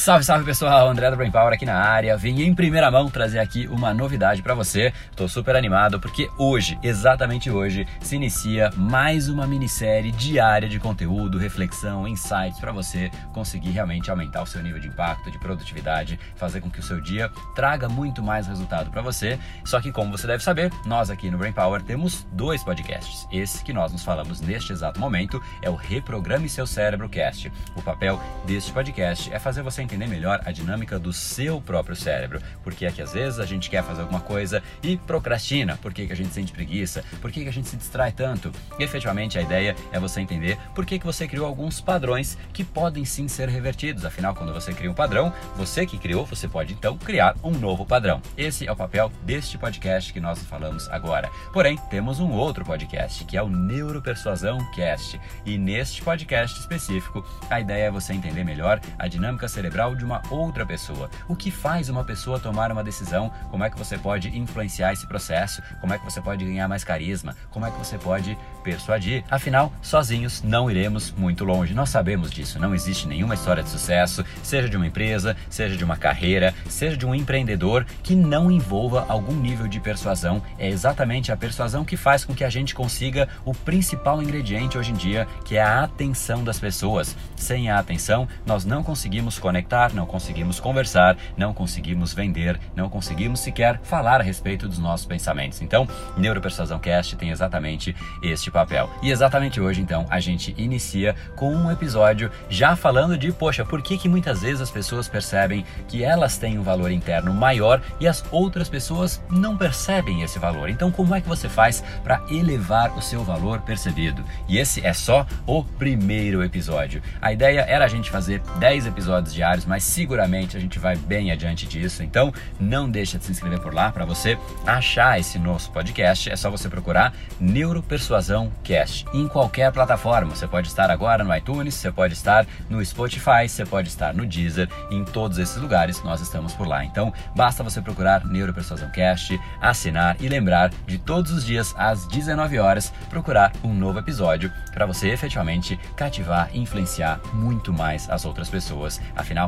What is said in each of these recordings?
Salve, salve pessoal, André do Brain Power aqui na área. Vim em primeira mão trazer aqui uma novidade para você. Tô super animado porque hoje, exatamente hoje, se inicia mais uma minissérie diária de conteúdo, reflexão, insights para você conseguir realmente aumentar o seu nível de impacto, de produtividade, fazer com que o seu dia traga muito mais resultado para você. Só que como você deve saber, nós aqui no Brain Power temos dois podcasts. Esse que nós nos falamos neste exato momento é o Reprograme seu cérebro cast. O papel deste podcast é fazer você entender melhor a dinâmica do seu próprio cérebro. Porque é que às vezes a gente quer fazer alguma coisa e procrastina, por que, que a gente sente preguiça, por que, que a gente se distrai tanto. E efetivamente a ideia é você entender por que, que você criou alguns padrões que podem sim ser revertidos. Afinal, quando você cria um padrão, você que criou, você pode então criar um novo padrão. Esse é o papel deste podcast que nós falamos agora. Porém, temos um outro podcast que é o Neuropersuasão Cast. E neste podcast específico, a ideia é você entender melhor a dinâmica cerebral cerebral de uma outra pessoa. O que faz uma pessoa tomar uma decisão? Como é que você pode influenciar esse processo? Como é que você pode ganhar mais carisma? Como é que você pode persuadir? Afinal, sozinhos não iremos muito longe. Nós sabemos disso. Não existe nenhuma história de sucesso, seja de uma empresa, seja de uma carreira, seja de um empreendedor que não envolva algum nível de persuasão. É exatamente a persuasão que faz com que a gente consiga o principal ingrediente hoje em dia, que é a atenção das pessoas. Sem a atenção, nós não conseguimos conectar não conseguimos conversar, não conseguimos vender, não conseguimos sequer falar a respeito dos nossos pensamentos. Então, Neuropersuasão Cast tem exatamente este papel. E exatamente hoje, então, a gente inicia com um episódio já falando de, poxa, por que que muitas vezes as pessoas percebem que elas têm um valor interno maior e as outras pessoas não percebem esse valor. Então, como é que você faz para elevar o seu valor percebido? E esse é só o primeiro episódio. A ideia era a gente fazer 10 episódios diários mas seguramente a gente vai bem adiante disso. Então, não deixa de se inscrever por lá para você achar esse nosso podcast. É só você procurar Neuropersuasão Cast em qualquer plataforma. Você pode estar agora no iTunes, você pode estar no Spotify, você pode estar no Deezer, em todos esses lugares nós estamos por lá. Então, basta você procurar Neuropersuasão Cast, assinar e lembrar de todos os dias às 19 horas procurar um novo episódio para você efetivamente cativar e influenciar muito mais as outras pessoas.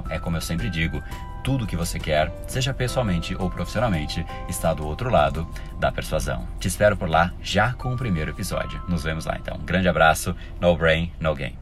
É como eu sempre digo, tudo que você quer, seja pessoalmente ou profissionalmente, está do outro lado da persuasão. Te espero por lá já com o primeiro episódio. Nos vemos lá então. Um grande abraço, no brain, no game.